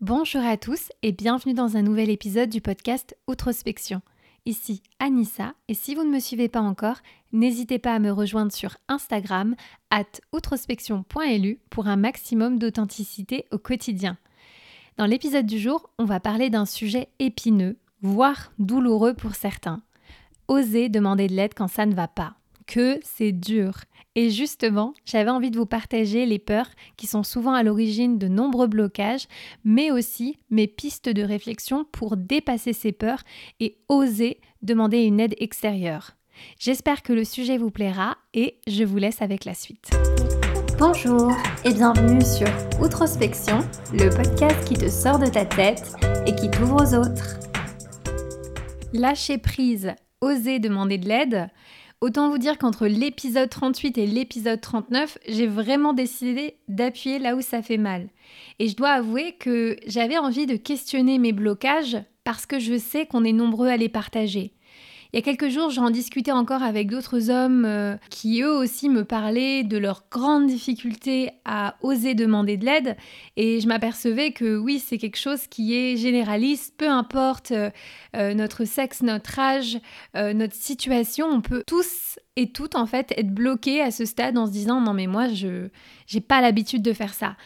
Bonjour à tous et bienvenue dans un nouvel épisode du podcast Outrospection. Ici Anissa et si vous ne me suivez pas encore, n'hésitez pas à me rejoindre sur Instagram at outrospection.lu pour un maximum d'authenticité au quotidien. Dans l'épisode du jour, on va parler d'un sujet épineux, voire douloureux pour certains. Oser demander de l'aide quand ça ne va pas. Que c'est dur. Et justement, j'avais envie de vous partager les peurs qui sont souvent à l'origine de nombreux blocages, mais aussi mes pistes de réflexion pour dépasser ces peurs et oser demander une aide extérieure. J'espère que le sujet vous plaira et je vous laisse avec la suite. Bonjour et bienvenue sur Outrospection, le podcast qui te sort de ta tête et qui t'ouvre aux autres. Lâcher prise, oser demander de l'aide, Autant vous dire qu'entre l'épisode 38 et l'épisode 39, j'ai vraiment décidé d'appuyer là où ça fait mal. Et je dois avouer que j'avais envie de questionner mes blocages parce que je sais qu'on est nombreux à les partager. Il y a quelques jours, j'en discutais encore avec d'autres hommes euh, qui eux aussi me parlaient de leurs grandes difficultés à oser demander de l'aide et je m'apercevais que oui, c'est quelque chose qui est généraliste, peu importe euh, euh, notre sexe, notre âge, notre situation, on peut tous et toutes en fait être bloqués à ce stade en se disant non mais moi je j'ai pas l'habitude de faire ça.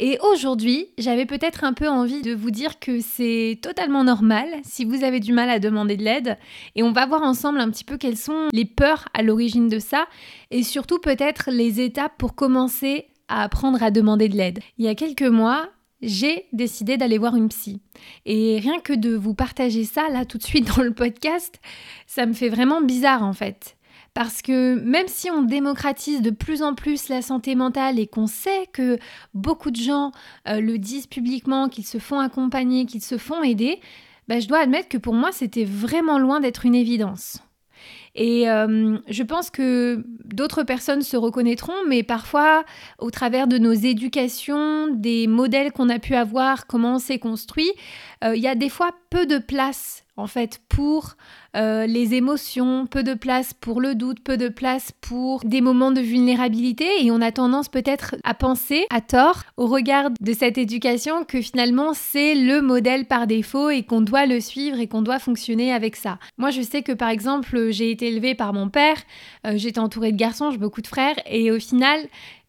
Et aujourd'hui, j'avais peut-être un peu envie de vous dire que c'est totalement normal si vous avez du mal à demander de l'aide. Et on va voir ensemble un petit peu quelles sont les peurs à l'origine de ça et surtout peut-être les étapes pour commencer à apprendre à demander de l'aide. Il y a quelques mois, j'ai décidé d'aller voir une psy. Et rien que de vous partager ça là tout de suite dans le podcast, ça me fait vraiment bizarre en fait. Parce que même si on démocratise de plus en plus la santé mentale et qu'on sait que beaucoup de gens euh, le disent publiquement, qu'ils se font accompagner, qu'ils se font aider, bah, je dois admettre que pour moi c'était vraiment loin d'être une évidence. Et euh, je pense que d'autres personnes se reconnaîtront, mais parfois, au travers de nos éducations, des modèles qu'on a pu avoir, comment on s'est construit, euh, il y a des fois peu de place en fait pour euh, les émotions, peu de place pour le doute, peu de place pour des moments de vulnérabilité et on a tendance peut-être à penser à tort au regard de cette éducation que finalement c'est le modèle par défaut et qu'on doit le suivre et qu'on doit fonctionner avec ça. Moi je sais que par exemple j'ai été élevée par mon père, euh, j'étais entourée de garçons, j'ai beaucoup de frères et au final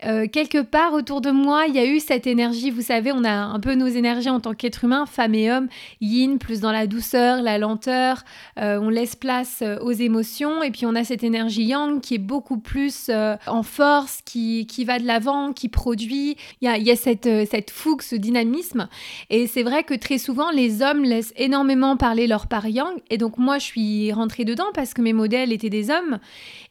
euh, quelque part autour de moi, il y a eu cette énergie. Vous savez, on a un peu nos énergies en tant qu'être humain, femme et homme, yin, plus dans la douceur, la lenteur. Laisse place euh, aux émotions. Et puis on a cette énergie yang qui est beaucoup plus en force, qui, qui va de l'avant, qui produit. Il y a, y a cette, cette fougue, ce dynamisme. Et c'est vrai que très souvent, les hommes laissent énormément parler leur part yang. Et donc moi, je suis rentrée dedans parce que mes modèles étaient des hommes.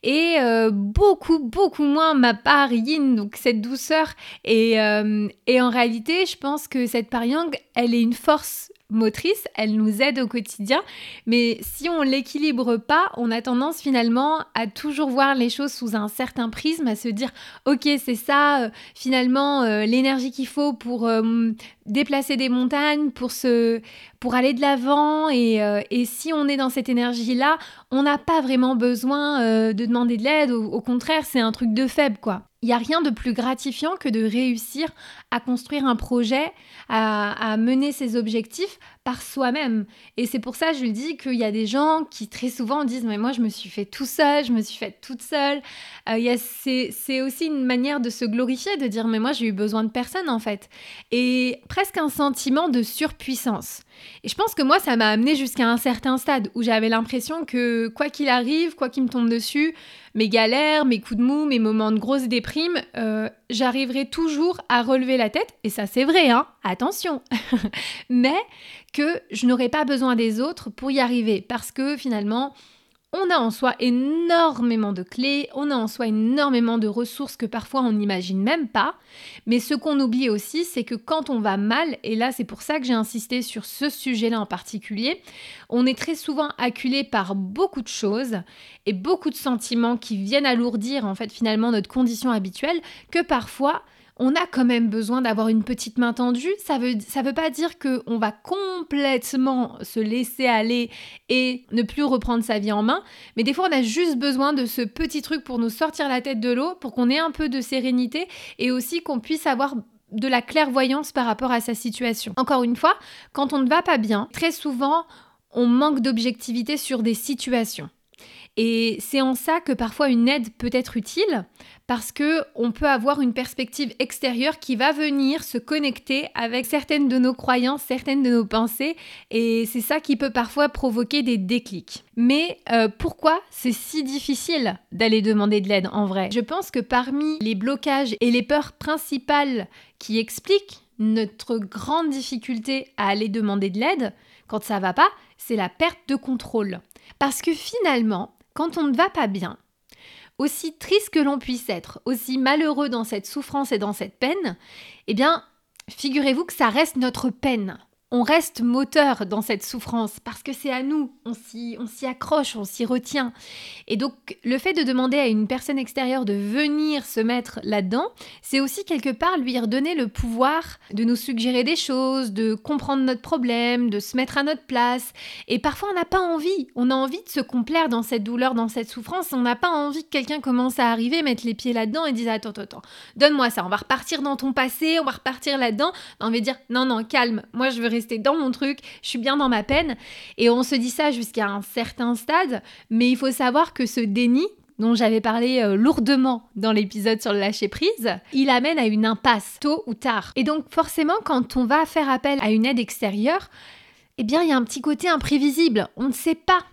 Et beaucoup, beaucoup moins ma part yin donc cette douceur. Et, euh, et en réalité, je pense que cette pariang, elle est une force motrice, elle nous aide au quotidien, mais si on l'équilibre pas, on a tendance finalement à toujours voir les choses sous un certain prisme, à se dire ok c'est ça euh, finalement euh, l'énergie qu'il faut pour déplacer des montagnes, pour, se, pour aller de l'avant. Et, euh, et, si on est dans cette énergie-là, on n'a pas vraiment besoin euh, de demander de l'aide. Au, au, contraire, c'est un truc de faible, quoi. Il n'y a rien de plus gratifiant que de réussir à construire un projet, à, mener ses objectifs par soi-même. Et c'est pour ça, je le dis, qu'il y a des gens qui très souvent disent Mais moi, je me suis fait tout seul, je me suis fait toute seule. Euh, c'est aussi une manière de se glorifier, de dire Mais moi, j'ai eu besoin de personne, en fait. Et presque un sentiment de surpuissance. Et je pense que moi, ça m'a amené jusqu'à un certain stade où j'avais l'impression que quoi qu'il arrive, quoi qu'il me tombe dessus, mes galères, mes coups de mou, mes moments de grosse déprime, euh, j'arriverai toujours à relever la tête. Et ça, c'est vrai, hein, attention. Mais que je n'aurai pas besoin des autres pour y arriver. Parce que finalement, on a en soi énormément de clés, on a en soi énormément de ressources que parfois on n'imagine même pas. Mais ce qu'on oublie aussi, c'est que quand on va mal, et là c'est pour ça que j'ai insisté sur ce sujet-là en particulier, on est très souvent acculé par beaucoup de choses et beaucoup de sentiments qui viennent alourdir en fait finalement notre condition habituelle que parfois on a quand même besoin d'avoir une petite main tendue. Ça veut, ça veut pas dire qu'on va complètement se laisser aller et ne plus reprendre sa vie en main, mais des fois on a juste besoin de ce petit truc pour nous sortir la tête de l'eau, pour qu'on ait un peu de sérénité et aussi qu'on puisse avoir de la clairvoyance par rapport à sa situation. Encore une fois, quand on ne va pas bien, très souvent, on manque d'objectivité sur des situations. Et c'est en ça que parfois une aide peut être utile parce que on peut avoir une perspective extérieure qui va venir se connecter avec certaines de nos croyances, certaines de nos pensées et c'est ça qui peut parfois provoquer des déclics. Mais euh, pourquoi c'est si difficile d'aller demander de l'aide en vrai? Je pense que parmi les blocages et les peurs principales qui expliquent notre grande difficulté à aller demander de l'aide quand ça va pas, c'est la perte de contrôle. Parce que finalement, quand on ne va pas bien, aussi triste que l'on puisse être, aussi malheureux dans cette souffrance et dans cette peine, eh bien, figurez-vous que ça reste notre peine on reste moteur dans cette souffrance parce que c'est à nous, on s'y, accroche, on s'y retient. Et donc le fait de demander à une personne extérieure de venir se mettre là-dedans, c'est aussi quelque part lui redonner le pouvoir de nous suggérer des choses, de comprendre notre problème, de se mettre à notre place. Et parfois on n'a pas envie, on a envie de se complaire dans cette douleur, dans cette souffrance, on n'a pas envie que quelqu'un commence à arriver, mettre les pieds là-dedans et dise attends, attends, attends, donne-moi ça, on va repartir dans ton passé, on va repartir là-dedans. On va dire non, non, calme, moi je veux rester dans mon truc, je suis bien dans ma peine. Et on se dit ça jusqu'à un certain stade, mais il faut savoir que ce déni, dont j'avais parlé euh, lourdement dans l'épisode sur le lâcher prise, il amène à une impasse, tôt ou tard. Et donc forcément, quand on va faire appel à une aide extérieure, eh bien, il y a un petit côté imprévisible. On ne sait pas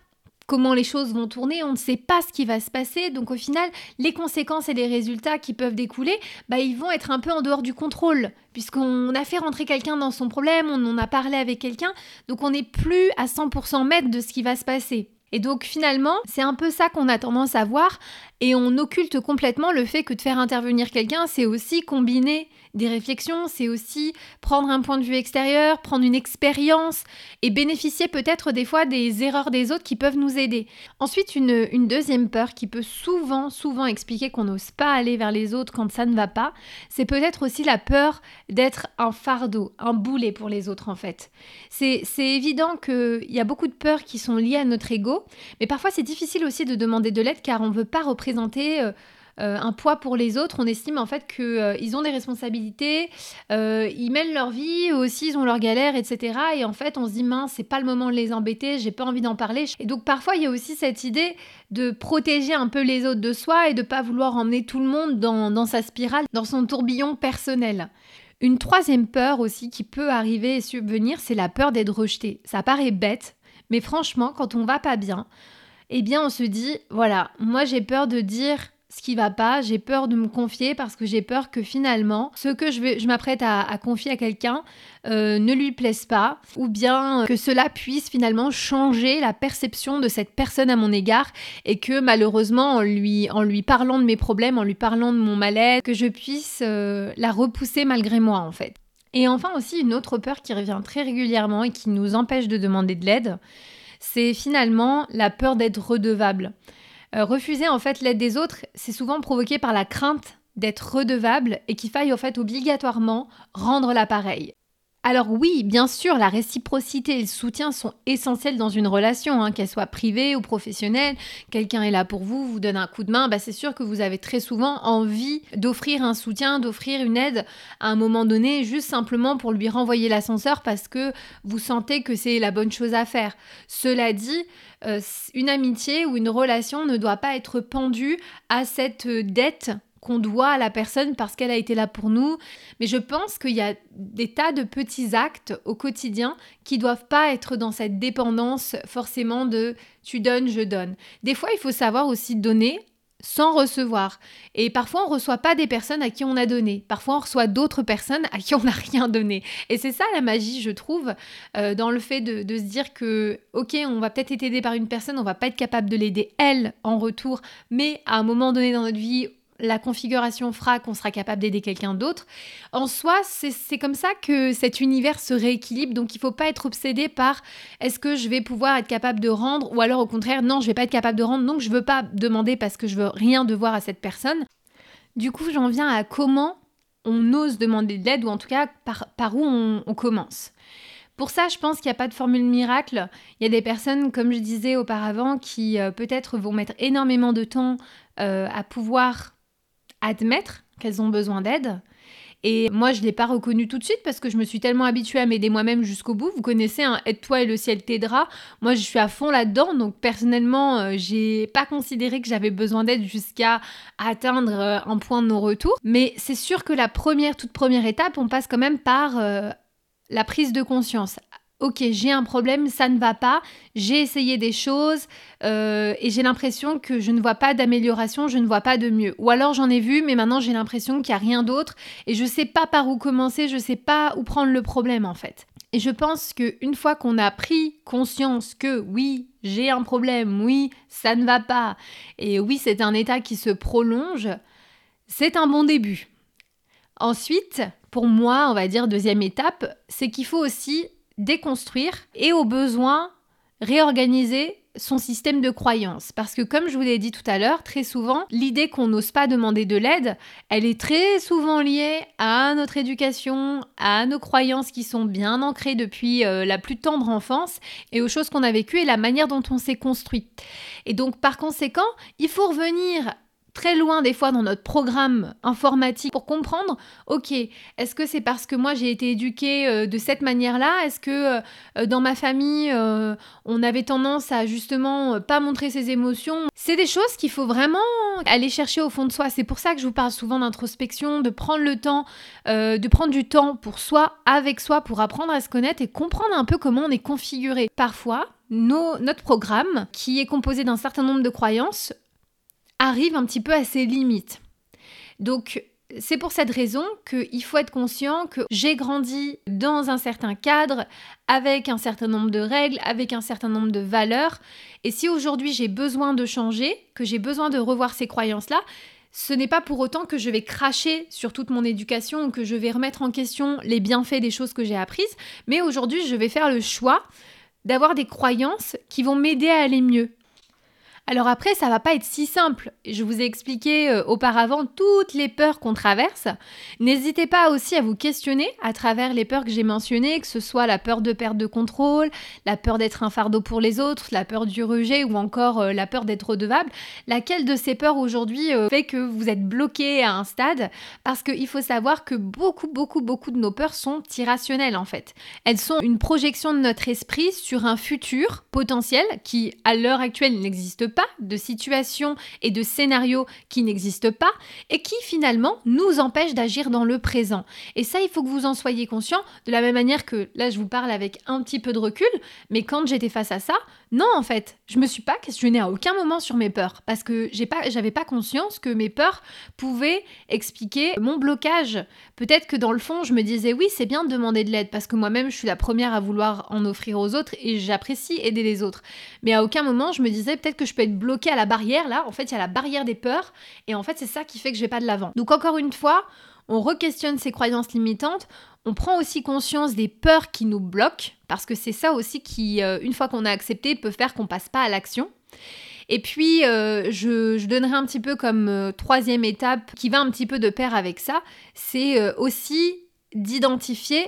comment les choses vont tourner, on ne sait pas ce qui va se passer. Donc au final, les conséquences et les résultats qui peuvent découler, bah, ils vont être un peu en dehors du contrôle, puisqu'on a fait rentrer quelqu'un dans son problème, on en a parlé avec quelqu'un, donc on n'est plus à 100% maître de ce qui va se passer. Et donc finalement, c'est un peu ça qu'on a tendance à voir et on occulte complètement le fait que de faire intervenir quelqu'un, c'est aussi combiner des réflexions, c'est aussi prendre un point de vue extérieur, prendre une expérience et bénéficier peut-être des fois des erreurs des autres qui peuvent nous aider. Ensuite, une, deuxième peur qui peut souvent, souvent expliquer qu'on n'ose pas aller vers les autres quand ça ne va pas, c'est peut-être aussi la peur d'être un fardeau, un boulet pour les autres en fait. C'est évident qu'il y a beaucoup de peurs qui sont liées à notre ego, mais parfois c'est difficile aussi de demander de l'aide car on ne veut pas représenter présenter euh, euh, un poids pour les autres. On estime en fait qu'ils euh, ont des responsabilités, ils mènent leur vie, aussi ils ont leurs galères, etc. Et en fait, on se dit mince, c'est pas le moment de les embêter, j'ai pas envie d'en parler. Et donc parfois, il y a aussi cette idée de protéger un peu les autres de soi et de pas vouloir emmener tout le monde dans, dans sa spirale, dans son tourbillon personnel. Une troisième peur aussi qui peut arriver et subvenir, c'est la peur d'être rejeté. Ça paraît bête, mais franchement, quand on va pas bien, eh bien on se dit, voilà, moi j'ai peur de dire ce qui va pas, j'ai peur de me confier parce que j'ai peur que finalement ce que je, m'apprête à, confier à quelqu'un euh, ne lui plaise pas ou bien que cela puisse finalement changer la perception de cette personne à mon égard et que malheureusement en lui, parlant de mes problèmes, en lui parlant de mon mal-être, que je puisse euh, la repousser malgré moi en fait. Et enfin aussi une autre peur qui revient très régulièrement et qui nous empêche de demander de l'aide, c'est finalement la peur d'être redevable. Euh, refuser en fait l'aide des autres, c'est souvent provoqué par la crainte d'être redevable et qu'il faille en fait obligatoirement rendre l'appareil. Alors oui, bien sûr, la réciprocité et le soutien sont essentiels dans une relation, hein, qu'elle soit privée ou professionnelle. Quelqu'un est là pour vous, vous donne un coup de main, bah c'est sûr que vous avez très souvent envie d'offrir un soutien, d'offrir une aide à un moment donné, juste simplement pour lui renvoyer l'ascenseur parce que vous sentez que c'est la bonne chose à faire. Cela dit, euh, une amitié ou une relation ne doit pas être pendue à cette dette qu'on doit à la personne parce qu'elle a été là pour nous. Mais je pense qu'il y a des tas de petits actes au quotidien qui doivent pas être dans cette dépendance forcément de tu donnes, je donne. Des fois, il faut savoir aussi donner sans recevoir. Et parfois, on reçoit pas des personnes à qui on a donné. Parfois, on reçoit d'autres personnes à qui on n'a rien donné. Et c'est ça la magie, je trouve, euh, dans le fait de, de, se dire que, ok, on va peut-être être aidé par une personne, on va pas être capable de l'aider elle en retour, mais à un moment donné dans notre vie, la configuration fera qu'on sera capable d'aider quelqu'un d'autre. En soi, c'est comme ça que cet univers se rééquilibre. Donc, il ne faut pas être obsédé par est-ce que je vais pouvoir être capable de rendre ou alors au contraire, non, je ne vais pas être capable de rendre, donc je ne veux pas demander parce que je veux rien devoir à cette personne. Du coup, j'en viens à comment on ose demander de l'aide ou en tout cas par, où on, commence. Pour ça, je pense qu'il n'y a pas de formule miracle. Il y a des personnes, comme je disais auparavant, qui euh, peut-être vont mettre énormément de temps euh, à pouvoir admettre qu'elles ont besoin d'aide. Et moi, je ne l'ai pas reconnu tout de suite parce que je me suis tellement habituée à m'aider moi-même jusqu'au bout. Vous connaissez un aide-toi et le ciel t'aidera. Moi, je suis à fond là-dedans. Donc, personnellement, euh, j'ai pas considéré que j'avais besoin d'aide jusqu'à atteindre euh, un point de non-retour. Mais c'est sûr que la première, toute première étape, on passe quand même par euh, la prise de conscience ok, j'ai un problème, ça ne va pas, j'ai essayé des choses euh, et j'ai l'impression que je ne vois pas d'amélioration, je ne vois pas de mieux. Ou alors j'en ai vu, mais maintenant j'ai l'impression qu'il n'y a rien d'autre et je ne sais pas par où commencer, je ne sais pas où prendre le problème en fait. Et je pense qu'une fois qu'on a pris conscience que oui, j'ai un problème, oui, ça ne va pas, et oui, c'est un état qui se prolonge, c'est un bon début. Ensuite, pour moi, on va dire deuxième étape, c'est qu'il faut aussi déconstruire et au besoin réorganiser son système de croyance. Parce que comme je vous l'ai dit tout à l'heure, très souvent, l'idée qu'on n'ose pas demander de l'aide, elle est très souvent liée à notre éducation, à nos croyances qui sont bien ancrées depuis euh, la plus tendre enfance et aux choses qu'on a vécues et la manière dont on s'est construit. Et donc par conséquent, il faut revenir très loin des fois dans notre programme informatique pour comprendre, ok, est-ce que c'est parce que moi j'ai été éduquée euh, de cette manière-là? Est-ce que euh, dans ma famille euh, on avait tendance à justement pas montrer ses émotions? C'est des choses qu'il faut vraiment aller chercher au fond de soi. C'est pour ça que je vous parle souvent d'introspection, de prendre le temps, de prendre du temps pour soi, avec soi, pour apprendre à se connaître et comprendre un peu comment on est configuré. Parfois, notre programme, qui est composé d'un certain nombre de croyances, arrive un petit peu à ses limites. Donc, c'est pour cette raison qu'il faut être conscient que j'ai grandi dans un certain cadre, avec un certain nombre de règles, avec un certain nombre de valeurs. Et si aujourd'hui j'ai besoin de changer, que j'ai besoin de revoir ces croyances-là, ce n'est pas pour autant que je vais cracher sur toute mon éducation ou que je vais remettre en question les bienfaits des choses que j'ai apprises, mais aujourd'hui je vais faire le choix d'avoir des croyances qui vont m'aider à aller mieux. Alors après, ça va pas être si simple. Je vous ai expliqué euh, auparavant toutes les peurs qu'on traverse. N'hésitez pas aussi à vous questionner à travers les peurs que j'ai mentionnées, que ce soit la peur de perte de contrôle, la peur d'être un fardeau pour les autres, la peur du rejet ou encore euh, la peur d'être redevable. Laquelle de ces peurs aujourd'hui euh, fait que vous êtes bloqué à un stade? Parce qu'il faut savoir que beaucoup, beaucoup, beaucoup de nos peurs sont irrationnelles en fait. Elles sont une projection de notre esprit sur un futur potentiel qui, à l'heure actuelle, n'existe pas de situations et de scénarios qui n'existent pas et qui finalement nous empêchent d'agir dans le présent. Et ça, il faut que vous en soyez conscient de la même manière que là, je vous parle avec un petit peu de recul, mais quand j'étais face à ça, non, en fait, je me suis pas questionnée à aucun moment sur mes peurs parce que j'ai pas, j'avais pas conscience que mes peurs pouvaient expliquer mon blocage. Peut-être que dans le fond, je me disais oui, c'est bien de demander de l'aide parce que moi-même, je suis la première à vouloir en offrir aux autres et j'apprécie aider les autres. Mais à aucun moment, je me disais peut-être que je peux être bloquée à la barrière là. En fait, il y a la barrière des peurs et en fait, c'est ça qui fait que je vais pas de l'avant. Donc encore une fois, on re-questionne ses croyances limitantes, on prend aussi conscience des peurs qui nous bloquent, parce que c'est ça aussi qui, euh, une fois qu'on a accepté, peut faire qu'on passe pas à l'action. Et puis, euh, je, donnerai un petit peu comme euh, troisième étape qui va un petit peu de pair avec ça, c'est aussi d'identifier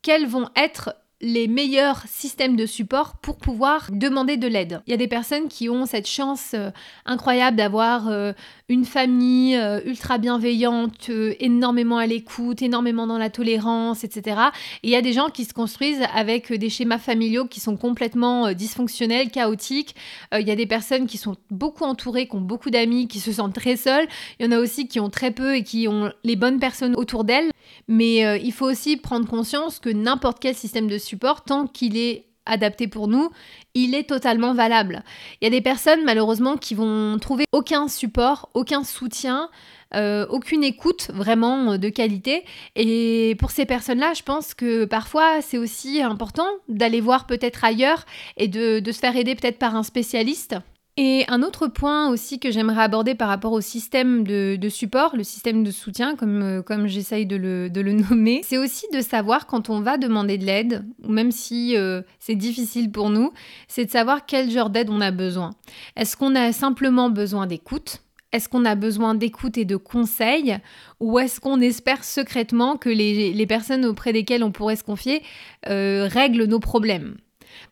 quels vont être les meilleurs systèmes de support pour pouvoir demander de l'aide. Il y a des personnes qui ont cette chance euh, incroyable d'avoir euh, une famille euh, ultra bienveillante, énormément à l'écoute, énormément dans la tolérance, etc. Et il y a des gens qui se construisent avec des schémas familiaux qui sont complètement dysfonctionnels, chaotiques. il y a des personnes qui sont beaucoup entourées, qui ont beaucoup d'amis, qui se sentent très seules. Il y en a aussi qui ont très peu et qui ont les bonnes personnes autour d'elles. Mais il faut aussi prendre conscience que n'importe quel système de support tant qu'il est adapté pour nous, il est totalement valable. Il y a des personnes malheureusement qui vont trouver aucun support, aucun soutien, euh, aucune écoute vraiment de qualité. Et pour ces personnes-là, je pense que parfois c'est aussi important d'aller voir peut-être ailleurs et de se faire aider peut-être par un spécialiste. Et un autre point aussi que j'aimerais aborder par rapport au système de, support, le système de soutien, comme, euh, j'essaye de le, nommer, c'est aussi de savoir quand on va demander de l'aide, ou même si euh, c'est difficile pour nous, c'est de savoir quel genre d'aide on a besoin. Est-ce qu'on a simplement besoin d'écoute? Est-ce qu'on a besoin d'écoute et de conseils? Ou est-ce qu'on espère secrètement que les, personnes auprès desquelles on pourrait se confier euh, règlent nos problèmes?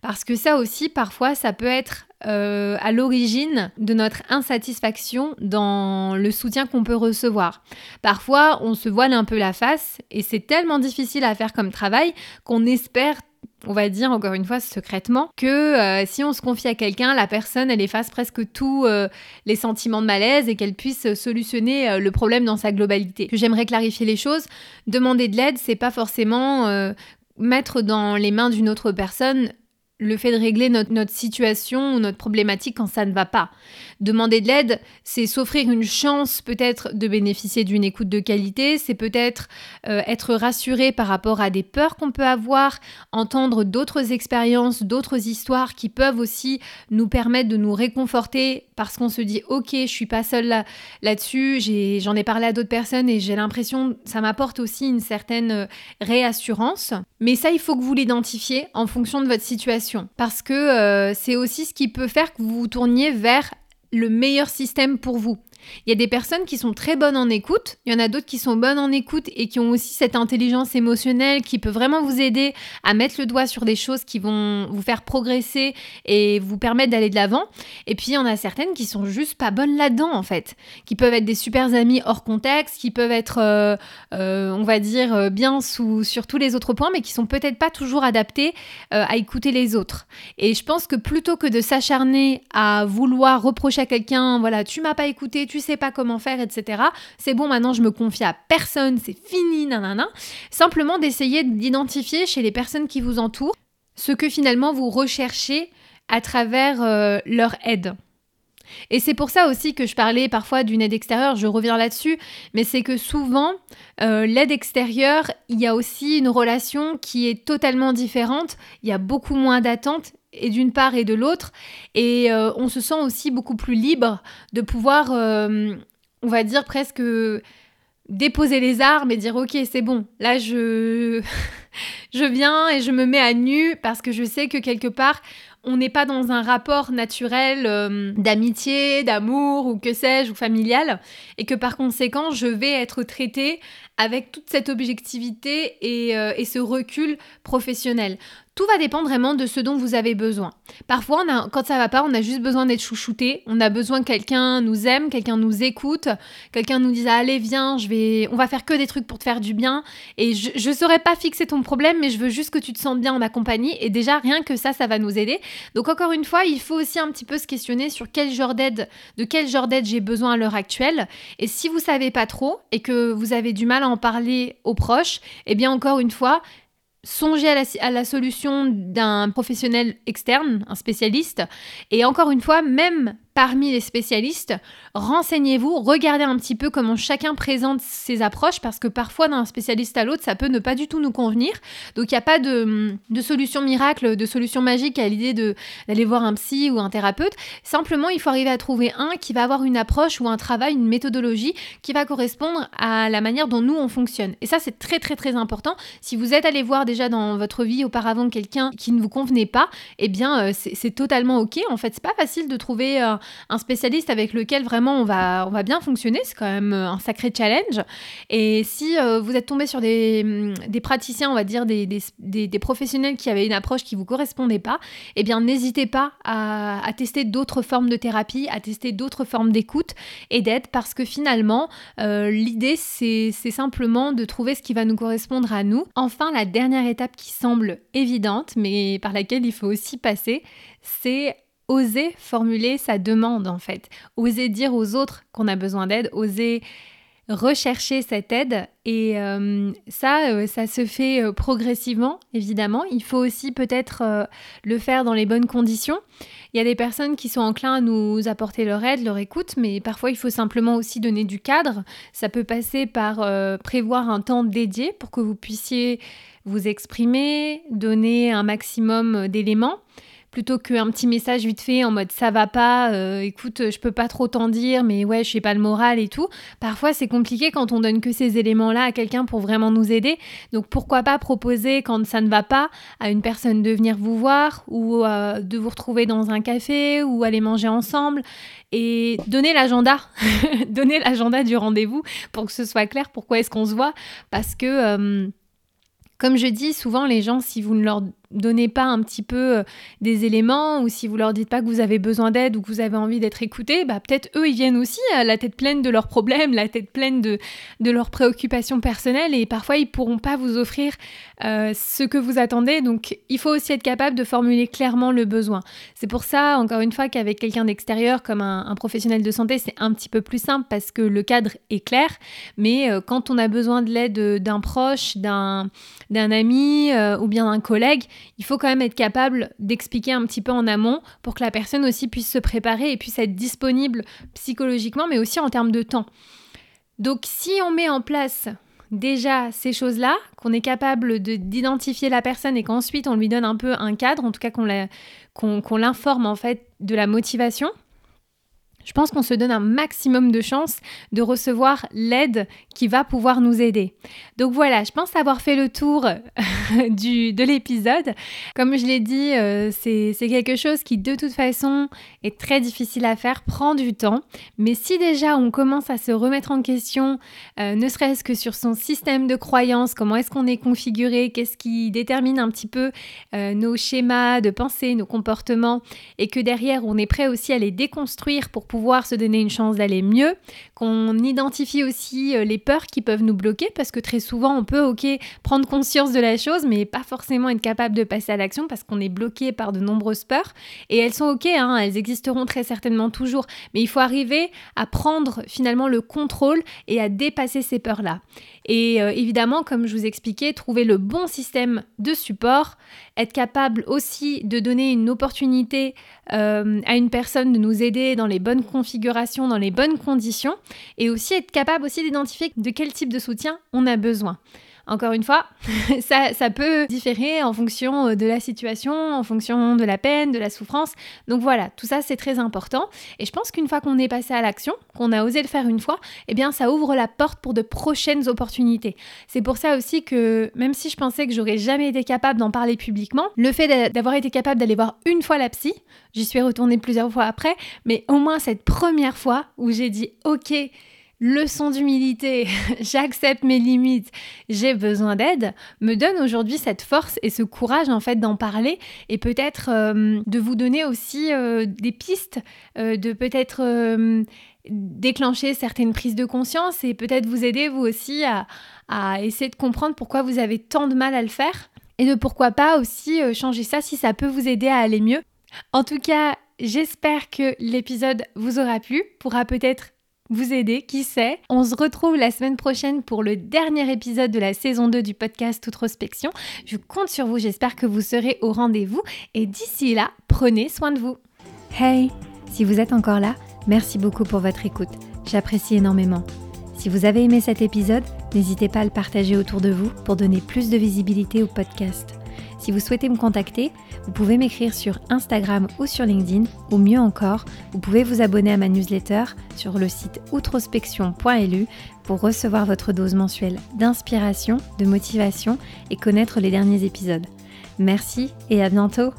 Parce que ça aussi, parfois, ça peut être euh, à l'origine de notre insatisfaction dans le soutien qu'on peut recevoir. Parfois, on se voile un peu la face et c'est tellement difficile à faire comme travail qu'on espère on va dire encore une fois secrètement, que euh, si on se confie à quelqu'un, la personne, elle efface presque tous euh, les sentiments de malaise et qu'elle puisse solutionner le problème dans sa globalité. J'aimerais clarifier les choses. Demander de l'aide, c'est pas forcément mettre dans les mains d'une autre personne le fait de régler notre, situation ou notre problématique quand ça ne va pas. Demander de l'aide, c'est s'offrir une chance peut-être de bénéficier d'une écoute de qualité, c'est peut-être euh, être rassuré par rapport à des peurs qu'on peut avoir, entendre d'autres expériences, d'autres histoires qui peuvent aussi nous permettre de nous réconforter parce qu'on se dit ok, je suis pas seule là, là-dessus, j'en ai, parlé à d'autres personnes et j'ai l'impression ça m'apporte aussi une certaine euh, réassurance. Mais ça, il faut que vous l'identifiez en fonction de votre situation parce que euh, c'est aussi ce qui peut faire que vous vous tourniez vers le meilleur système pour vous. Il y a des personnes qui sont très bonnes en écoute, il y en a d'autres qui sont bonnes en écoute et qui ont aussi cette intelligence émotionnelle qui peut vraiment vous aider à mettre le doigt sur des choses qui vont vous faire progresser et vous permettre d'aller de l'avant. Et puis il y en a certaines qui sont juste pas bonnes là-dedans en fait, qui peuvent être des super amis hors contexte, qui peuvent être, euh, euh, on va dire, euh, bien sur tous les autres points, mais qui sont peut-être pas toujours adaptés à écouter les autres. Et je pense que plutôt que de s'acharner à vouloir reprocher à quelqu'un, voilà, tu m'as pas écouté, tu sais pas comment faire, etc. C'est bon, maintenant je me confie à personne, c'est fini, nanana. Simplement d'essayer d'identifier chez les personnes qui vous entourent ce que finalement vous recherchez à travers euh, leur aide. Et c'est pour ça aussi que je parlais parfois d'une aide extérieure, je reviens là-dessus, mais c'est que souvent, euh, l'aide extérieure, il y a aussi une relation qui est totalement différente, il y a beaucoup moins d'attentes et d'une part et de l'autre. Et euh, on se sent aussi beaucoup plus libre de pouvoir, euh, on va dire presque déposer les armes et dire ok c'est bon, là je, je viens et je me mets à nu parce que je sais que quelque part on n'est pas dans un rapport naturel euh, d'amitié, d'amour ou que sais-je, ou familial, et que par conséquent, je vais être traitée avec toute cette objectivité et, et ce recul professionnel. Tout va dépendre vraiment de ce dont vous avez besoin. Parfois, quand ça va pas, on a juste besoin d'être chouchouté. On a besoin que quelqu'un nous aime, quelqu'un nous écoute, quelqu'un nous dise allez viens, je vais, on va faire que des trucs pour te faire du bien. Et je, ne saurais pas fixer ton problème, mais je veux juste que tu te sentes bien en ma compagnie. Et déjà rien que ça, ça va nous aider. Donc encore une fois, il faut aussi un petit peu se questionner sur quel genre d'aide, de quel genre d'aide j'ai besoin à l'heure actuelle. Et si vous savez pas trop et que vous avez du mal à en parler aux proches, eh bien encore une fois, songez à la, solution d'un professionnel externe, un spécialiste. Et encore une fois, même parmi les spécialistes, renseignez-vous, regardez un petit peu comment chacun présente ses approches, parce que parfois d'un spécialiste à l'autre, ça peut ne pas du tout nous convenir. Donc il n'y a pas de, solution miracle, de solution magique à l'idée d'aller voir un psy ou un thérapeute. Simplement, il faut arriver à trouver un qui va avoir une approche ou un travail, une méthodologie qui va correspondre à la manière dont nous on fonctionne. Et ça, c'est très très très important. Si vous êtes allé voir déjà dans votre vie auparavant quelqu'un qui ne vous convenait pas, eh bien euh, c'est totalement ok. En fait, c'est pas facile de trouver euh, un spécialiste avec lequel vraiment on va, on va bien fonctionner. C'est quand même euh, un sacré challenge. Et si euh, vous êtes tombé sur des, mm, des, praticiens, on va dire des, des, des, professionnels qui avaient une approche qui vous correspondait pas, eh bien n'hésitez pas à, à, tester d'autres formes de thérapie, à tester d'autres formes d'écoute et d'aide parce que finalement euh, l'idée c'est simplement de trouver ce qui va nous correspondre à nous. Enfin, la dernière étape qui semble évidente mais par laquelle il faut aussi passer, c'est oser formuler sa demande en fait, oser dire aux autres qu'on a besoin d'aide, oser rechercher cette aide et euh, ça, euh, ça se fait euh, progressivement évidemment. Il faut aussi peut-être le faire dans les bonnes conditions. Il y a des personnes qui sont enclins à nous apporter leur aide, leur écoute, mais parfois il faut simplement aussi donner du cadre. Ça peut passer par prévoir un temps dédié pour que vous puissiez vous exprimer, donner un maximum d'éléments plutôt qu'un petit message vite fait en mode ça va pas, euh, écoute, je peux pas trop t'en dire, mais ouais, je sais pas le moral et tout. Parfois, c'est compliqué quand on donne que ces éléments-là à quelqu'un pour vraiment nous aider. Donc, pourquoi pas proposer quand ça ne va pas à une personne de venir vous voir ou euh, de vous retrouver dans un café ou aller manger ensemble et donner l'agenda, donner l'agenda du rendez-vous pour que ce soit clair pourquoi est-ce qu'on se voit parce que euh, comme je dis souvent les gens si vous ne leur donnez pas un petit peu euh, des éléments ou si vous leur dites pas que vous avez besoin d'aide ou que vous avez envie d'être écouté, bah peut-être eux ils viennent aussi à la tête pleine de leurs problèmes, la tête pleine de, de leurs préoccupations personnelles et parfois ils pourront pas vous offrir euh, ce que vous attendez. Donc il faut aussi être capable de formuler clairement le besoin. C'est pour ça, encore une fois, qu'avec quelqu'un d'extérieur comme un, professionnel de santé, c'est un petit peu plus simple parce que le cadre est clair. Mais euh, quand on a besoin de l'aide d'un proche, d'un ami ou bien d'un collègue, il faut quand même être capable d'expliquer un petit peu en amont pour que la personne aussi puisse se préparer et puisse être disponible psychologiquement, mais aussi en termes de temps. Donc si on met en place déjà ces choses-là, qu'on est capable d'identifier la personne et qu'ensuite on lui donne un peu un cadre, en tout cas qu'on l'informe en fait de la motivation, je pense qu'on se donne un maximum de chances de recevoir l'aide qui va pouvoir nous aider. Donc voilà, je pense avoir fait le tour du, de l'épisode. Comme je l'ai dit, euh, c'est quelque chose qui de toute façon est très difficile à faire, prend du temps. Mais si déjà on commence à se remettre en question, euh, ne serait-ce que sur son système de croyance, comment est-ce qu'on est configuré, qu'est-ce qui détermine un petit peu euh, nos schémas de pensée, nos comportements, et que derrière on est prêt aussi à les déconstruire pour pouvoir se donner une chance d'aller mieux, qu'on identifie aussi les peurs qui peuvent nous bloquer, parce que très souvent on peut, ok, prendre conscience de la chose, mais pas forcément être capable de passer à l'action parce qu'on est bloqué par de nombreuses peurs. Et elles sont ok, hein, elles existeront très certainement toujours, mais il faut arriver à prendre finalement le contrôle et à dépasser ces peurs-là. Et euh, évidemment, comme je vous expliquais, trouver le bon système de support, être capable aussi de donner une opportunité euh, à une personne de nous aider dans les bonnes configurations, dans les bonnes conditions, et aussi être capable aussi d'identifier de quel type de soutien on a besoin. Encore une fois, ça, peut différer en fonction euh, de la situation, en fonction de la peine, de la souffrance. Donc voilà, tout ça c'est très important. Et je pense qu'une fois qu'on est passé à l'action, qu'on a osé le faire une fois, eh bien ça ouvre la porte pour de prochaines opportunités. C'est pour ça aussi que même si je pensais que j'aurais jamais été capable d'en parler publiquement, le fait d'avoir été capable d'aller voir une fois la psy, j'y suis retournée plusieurs fois après, mais au moins cette première fois où j'ai dit ok, leçon d'humilité, j'accepte mes limites, j'ai besoin d'aide, me donne aujourd'hui cette force et ce courage en fait d'en parler et peut-être euh, de vous donner aussi euh, des pistes, euh, de peut-être déclencher certaines prises de conscience et peut-être vous aider vous aussi à, à, essayer de comprendre pourquoi vous avez tant de mal à le faire et de pourquoi pas aussi changer ça si ça peut vous aider à aller mieux. En tout cas, j'espère que l'épisode vous aura plu, pourra peut-être vous aider, qui sait. On se retrouve la semaine prochaine pour le dernier épisode de la saison 2 du podcast Outrospection. Je compte sur vous, j'espère que vous serez au rendez-vous et d'ici là, prenez soin de vous. Hey, si vous êtes encore là, merci beaucoup pour votre écoute. J'apprécie énormément. Si vous avez aimé cet épisode, n'hésitez pas à le partager autour de vous pour donner plus de visibilité au podcast. Si vous souhaitez me contacter, vous pouvez m'écrire sur Instagram ou sur LinkedIn, ou mieux encore, vous pouvez vous abonner à ma newsletter sur le site outrospection.lu pour recevoir votre dose mensuelle d'inspiration, de motivation et connaître les derniers épisodes. Merci et à bientôt